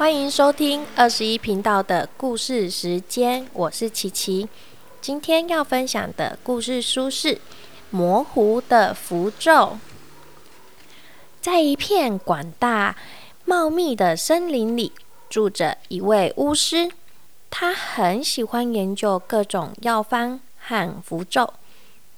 欢迎收听二十一频道的故事时间，我是琪琪。今天要分享的故事书是《模糊的符咒》。在一片广大茂密的森林里，住着一位巫师，他很喜欢研究各种药方和符咒。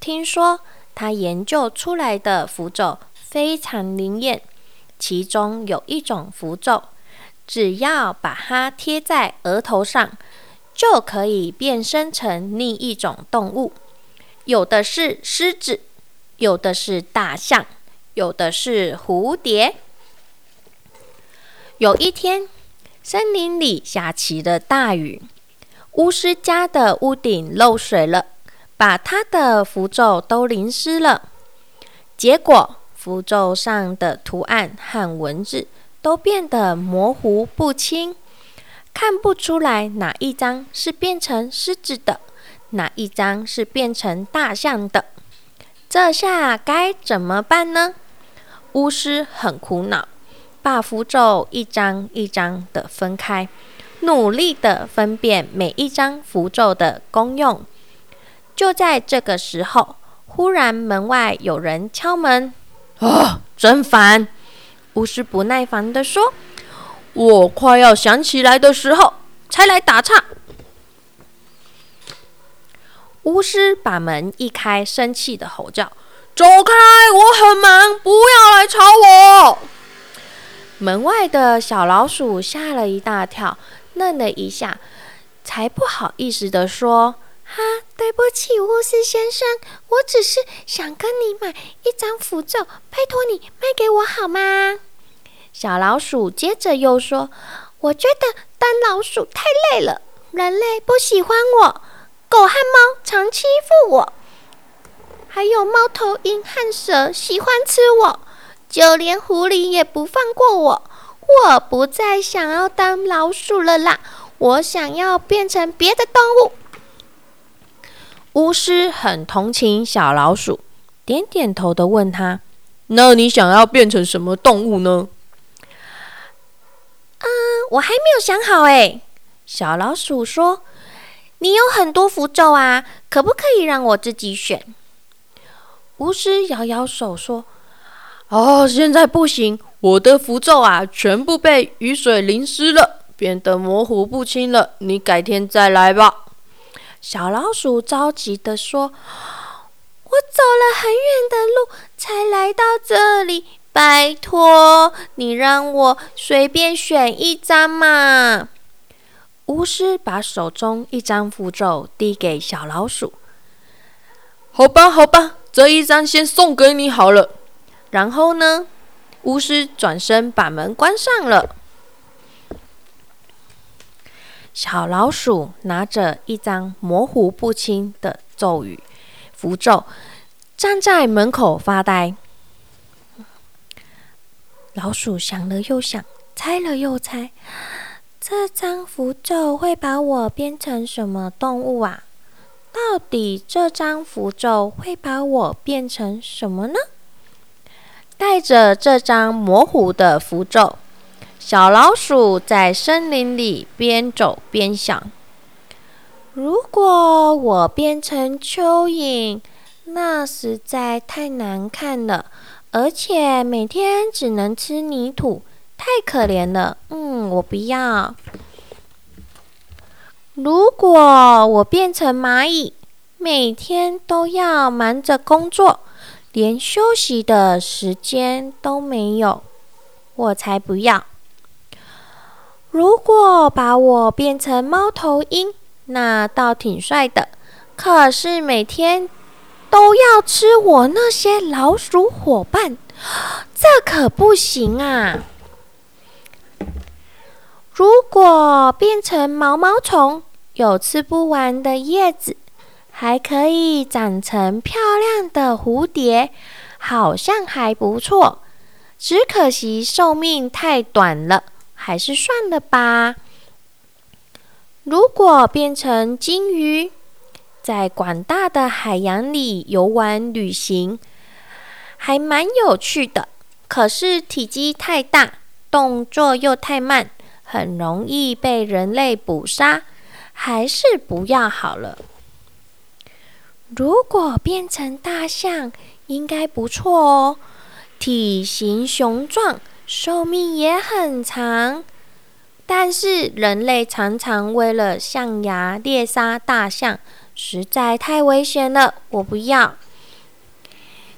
听说他研究出来的符咒非常灵验，其中有一种符咒。只要把它贴在额头上，就可以变身成另一种动物。有的是狮子，有的是大象，有的是蝴蝶。有一天，森林里下起了大雨，巫师家的屋顶漏水了，把他的符咒都淋湿了。结果，符咒上的图案和文字。都变得模糊不清，看不出来哪一张是变成狮子的，哪一张是变成大象的。这下该怎么办呢？巫师很苦恼，把符咒一张一张的分开，努力的分辨每一张符咒的功用。就在这个时候，忽然门外有人敲门，啊，真烦！巫师不耐烦地说：“我快要想起来的时候才来打岔。”巫师把门一开，生气的吼叫：“走开！我很忙，不要来吵我！”门外的小老鼠吓了一大跳，愣了一下，才不好意思地说：“哈，对不起，巫师先生，我只是想跟你买一张符咒，拜托你卖给我好吗？”小老鼠接着又说：“我觉得当老鼠太累了，人类不喜欢我，狗和猫常欺负我，还有猫头鹰和蛇喜欢吃我，就连狐狸也不放过我。我不再想要当老鼠了啦，我想要变成别的动物。”巫师很同情小老鼠，点点头的问他：“那你想要变成什么动物呢？”嗯，我还没有想好哎。小老鼠说：“你有很多符咒啊，可不可以让我自己选？”巫师摇摇手说：“哦，现在不行，我的符咒啊，全部被雨水淋湿了，变得模糊不清了。你改天再来吧。”小老鼠着急地说：“我走了很远的路，才来到这里。”拜托，你让我随便选一张嘛！巫师把手中一张符咒递给小老鼠。好吧，好吧，这一张先送给你好了。然后呢，巫师转身把门关上了。小老鼠拿着一张模糊不清的咒语符咒，站在门口发呆。老鼠想了又想，猜了又猜，这张符咒会把我变成什么动物啊？到底这张符咒会把我变成什么呢？带着这张模糊的符咒，小老鼠在森林里边走边想：如果我变成蚯蚓，那实在太难看了。而且每天只能吃泥土，太可怜了。嗯，我不要。如果我变成蚂蚁，每天都要忙着工作，连休息的时间都没有，我才不要。如果把我变成猫头鹰，那倒挺帅的。可是每天。都要吃我那些老鼠伙伴，这可不行啊！如果变成毛毛虫，有吃不完的叶子，还可以长成漂亮的蝴蝶，好像还不错。只可惜寿命太短了，还是算了吧。如果变成金鱼，在广大的海洋里游玩旅行，还蛮有趣的。可是体积太大，动作又太慢，很容易被人类捕杀，还是不要好了。如果变成大象，应该不错哦，体型雄壮，寿命也很长。但是人类常常为了象牙猎杀大象，实在太危险了，我不要。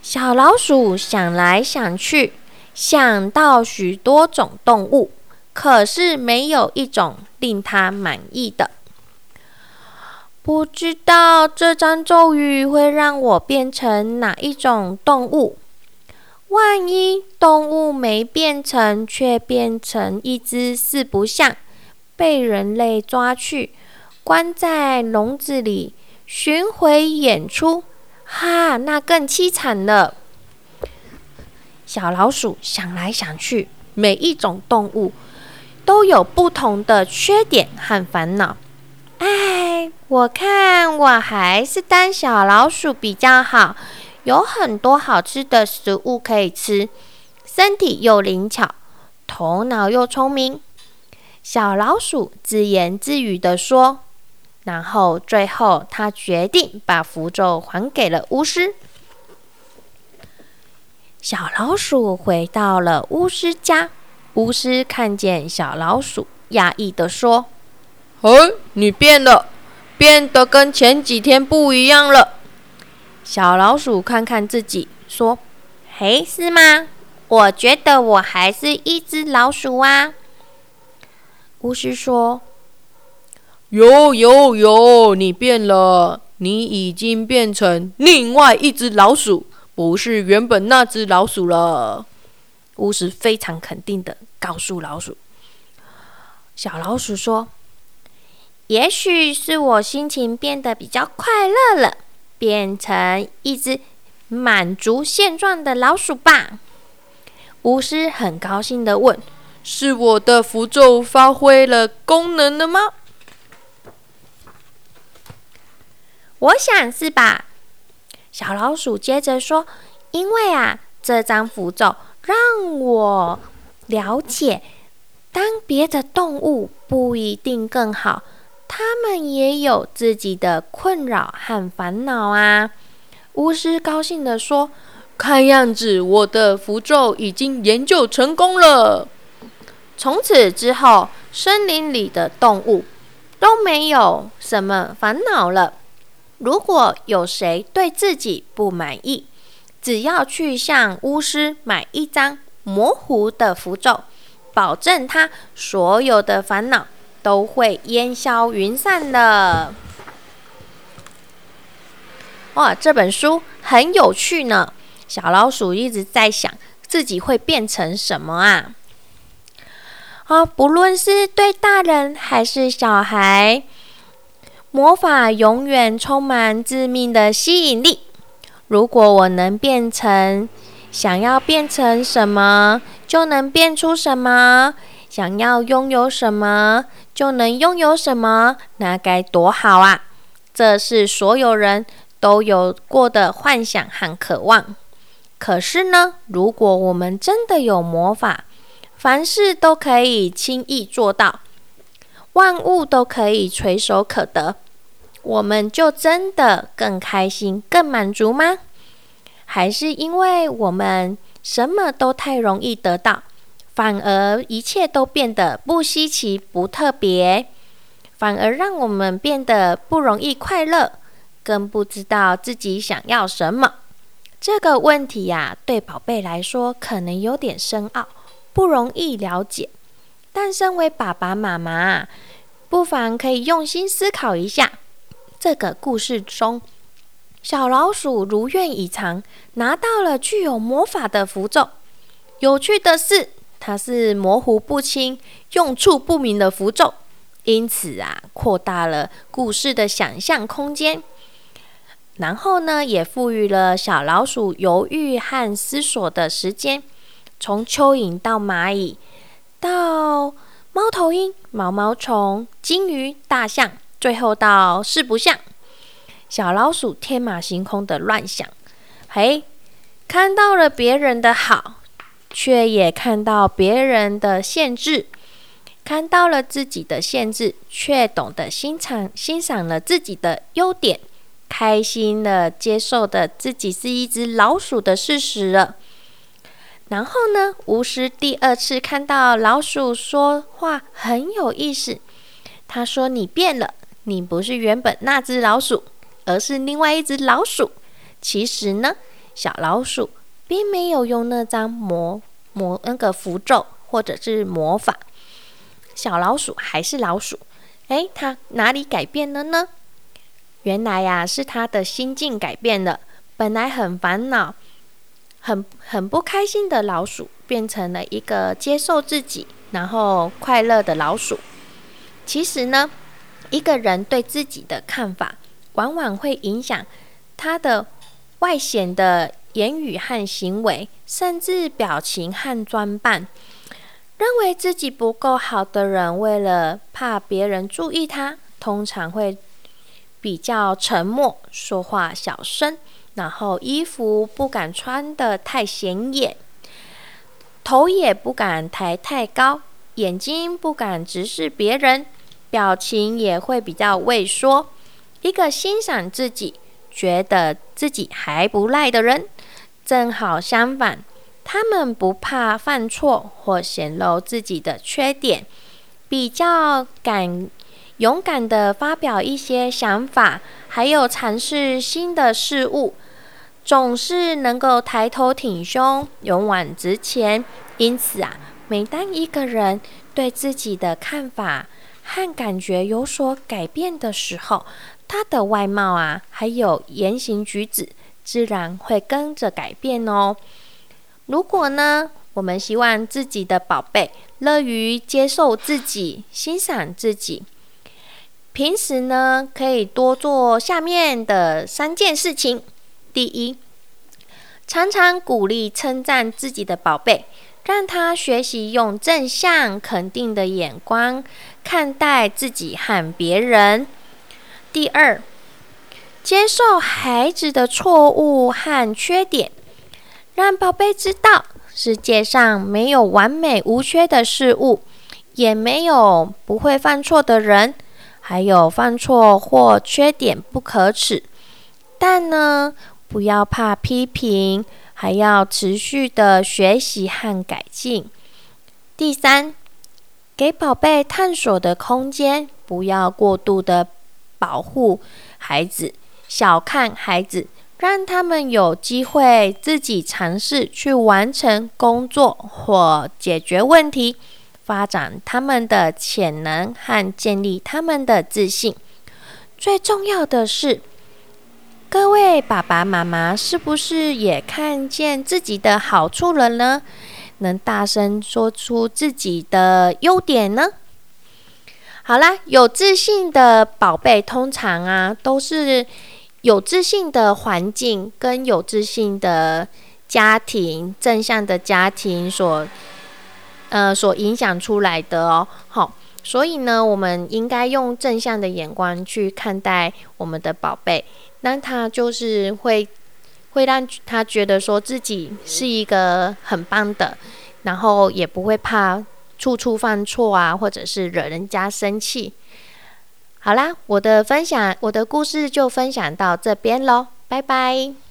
小老鼠想来想去，想到许多种动物。可是没有一种令它满意的。不知道这张咒语会让我变成哪一种动物？万一动物没变成，却变成一只四不像，被人类抓去关在笼子里巡回演出，哈，那更凄惨了。小老鼠想来想去，每一种动物。都有不同的缺点和烦恼。哎，我看我还是当小老鼠比较好，有很多好吃的食物可以吃，身体又灵巧，头脑又聪明。小老鼠自言自语地说。然后最后，他决定把符咒还给了巫师。小老鼠回到了巫师家。巫师看见小老鼠，讶异的说：“哦，你变了，变得跟前几天不一样了。”小老鼠看看自己，说：“嘿，是吗？我觉得我还是一只老鼠啊。”巫师说：“有有有，你变了，你已经变成另外一只老鼠，不是原本那只老鼠了。”巫师非常肯定的告诉老鼠：“小老鼠说，也许是我心情变得比较快乐了，变成一只满足现状的老鼠吧。”巫师很高兴的问：“是我的符咒发挥了功能了吗？”“我想是吧。”小老鼠接着说：“因为啊，这张符咒。”让我了解，当别的动物不一定更好，他们也有自己的困扰和烦恼啊。巫师高兴地说：“看样子我的符咒已经研究成功了。从此之后，森林里的动物都没有什么烦恼了。如果有谁对自己不满意，只要去向巫师买一张模糊的符咒，保证他所有的烦恼都会烟消云散的。哇，这本书很有趣呢。小老鼠一直在想自己会变成什么啊？啊，不论是对大人还是小孩，魔法永远充满致命的吸引力。如果我能变成想要变成什么，就能变出什么；想要拥有什么，就能拥有什么，那该多好啊！这是所有人都有过的幻想和渴望。可是呢，如果我们真的有魔法，凡事都可以轻易做到，万物都可以垂手可得。我们就真的更开心、更满足吗？还是因为我们什么都太容易得到，反而一切都变得不稀奇、不特别，反而让我们变得不容易快乐，更不知道自己想要什么？这个问题呀，对宝贝来说可能有点深奥，不容易了解。但身为爸爸妈妈，不妨可以用心思考一下。这个故事中，小老鼠如愿以偿，拿到了具有魔法的符咒。有趣的是，它是模糊不清、用处不明的符咒，因此啊，扩大了故事的想象空间。然后呢，也赋予了小老鼠犹豫和思索的时间。从蚯蚓到蚂蚁，到猫头鹰、毛毛虫、金鱼、大象。最后到四不像，小老鼠天马行空的乱想，嘿，看到了别人的好，却也看到别人的限制；看到了自己的限制，却懂得欣赏欣赏了自己的优点，开心的接受的自己是一只老鼠的事实了。然后呢，巫师第二次看到老鼠说话很有意思。他说：“你变了，你不是原本那只老鼠，而是另外一只老鼠。其实呢，小老鼠并没有用那张魔魔那个符咒或者是魔法，小老鼠还是老鼠。哎，它哪里改变了呢？原来呀，是他的心境改变了。本来很烦恼。”很很不开心的老鼠，变成了一个接受自己，然后快乐的老鼠。其实呢，一个人对自己的看法，往往会影响他的外显的言语和行为，甚至表情和装扮。认为自己不够好的人，为了怕别人注意他，通常会比较沉默，说话小声。然后衣服不敢穿的太显眼，头也不敢抬太高，眼睛不敢直视别人，表情也会比较畏缩。一个欣赏自己、觉得自己还不赖的人，正好相反，他们不怕犯错或显露自己的缺点，比较敢勇敢的发表一些想法，还有尝试新的事物。总是能够抬头挺胸、勇往直前。因此啊，每当一个人对自己的看法和感觉有所改变的时候，他的外貌啊，还有言行举止，自然会跟着改变哦。如果呢，我们希望自己的宝贝乐于接受自己、欣赏自己，平时呢，可以多做下面的三件事情。第一，常常鼓励称赞自己的宝贝，让他学习用正向肯定的眼光看待自己和别人。第二，接受孩子的错误和缺点，让宝贝知道世界上没有完美无缺的事物，也没有不会犯错的人，还有犯错或缺点不可耻，但呢。不要怕批评，还要持续的学习和改进。第三，给宝贝探索的空间，不要过度的保护孩子，小看孩子，让他们有机会自己尝试去完成工作或解决问题，发展他们的潜能和建立他们的自信。最重要的是。各位爸爸妈妈，是不是也看见自己的好处了呢？能大声说出自己的优点呢？好啦，有自信的宝贝通常啊，都是有自信的环境跟有自信的家庭、正向的家庭所呃所影响出来的哦。好，所以呢，我们应该用正向的眼光去看待我们的宝贝。那他就是会，会让他觉得说自己是一个很棒的，然后也不会怕处处犯错啊，或者是惹人家生气。好啦，我的分享，我的故事就分享到这边喽，拜拜。